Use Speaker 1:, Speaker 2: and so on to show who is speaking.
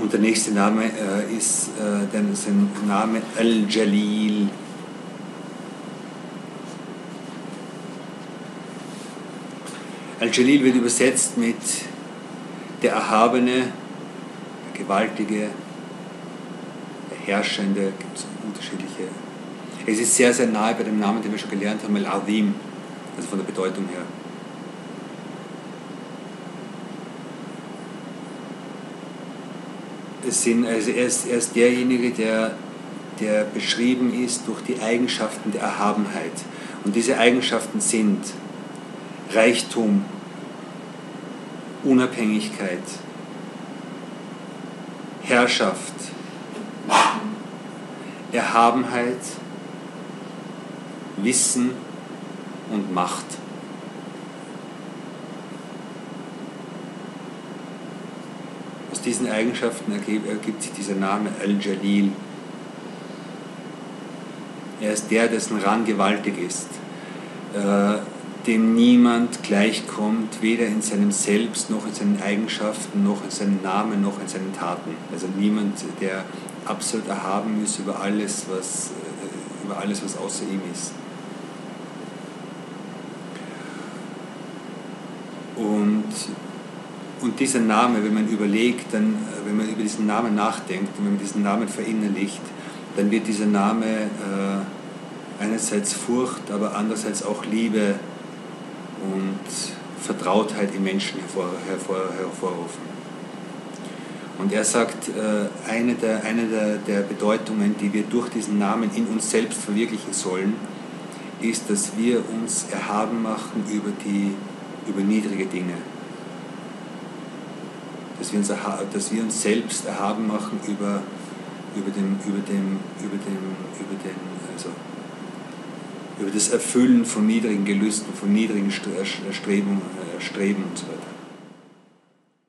Speaker 1: Und der nächste Name äh, ist äh, dann sein Name Al-Jalil. Al-Jalil wird übersetzt mit der Erhabene, der Gewaltige, Herrschende, gibt es unterschiedliche. Es ist sehr, sehr nahe bei dem Namen, den wir schon gelernt haben, Al-Azim, also von der Bedeutung her. Es sind, also er, ist, er ist derjenige, der, der beschrieben ist durch die Eigenschaften der Erhabenheit. Und diese Eigenschaften sind Reichtum, Unabhängigkeit, Herrschaft, Erhabenheit, Wissen und Macht. Aus diesen Eigenschaften ergibt, sich dieser Name Al-Jalil. Er ist der, dessen Rang gewaltig ist, äh, dem niemand gleichkommt, weder in seinem Selbst noch in seinen Eigenschaften, noch in seinem Namen, noch in seinen Taten. Also niemand, der absolut erhaben ist über alles, was, äh, über alles, was außer ihm ist. Und, und dieser Name, wenn man überlegt, dann, äh, wenn man über diesen Namen nachdenkt und wenn man diesen Namen verinnerlicht, dann wird dieser Name äh, einerseits Furcht, aber andererseits auch Liebe und Vertrautheit im Menschen hervor, hervor, hervorrufen. Und er sagt, äh, eine, der, eine der, der Bedeutungen, die wir durch diesen Namen in uns selbst verwirklichen sollen, ist, dass wir uns erhaben machen über, die, über niedrige Dinge. Dass wir, uns, dass wir uns selbst erhaben machen über, über, dem, über, dem, über, dem, über, den, über das Erfüllen von niedrigen Gelüsten, von niedrigen Streben, Streben und so weiter.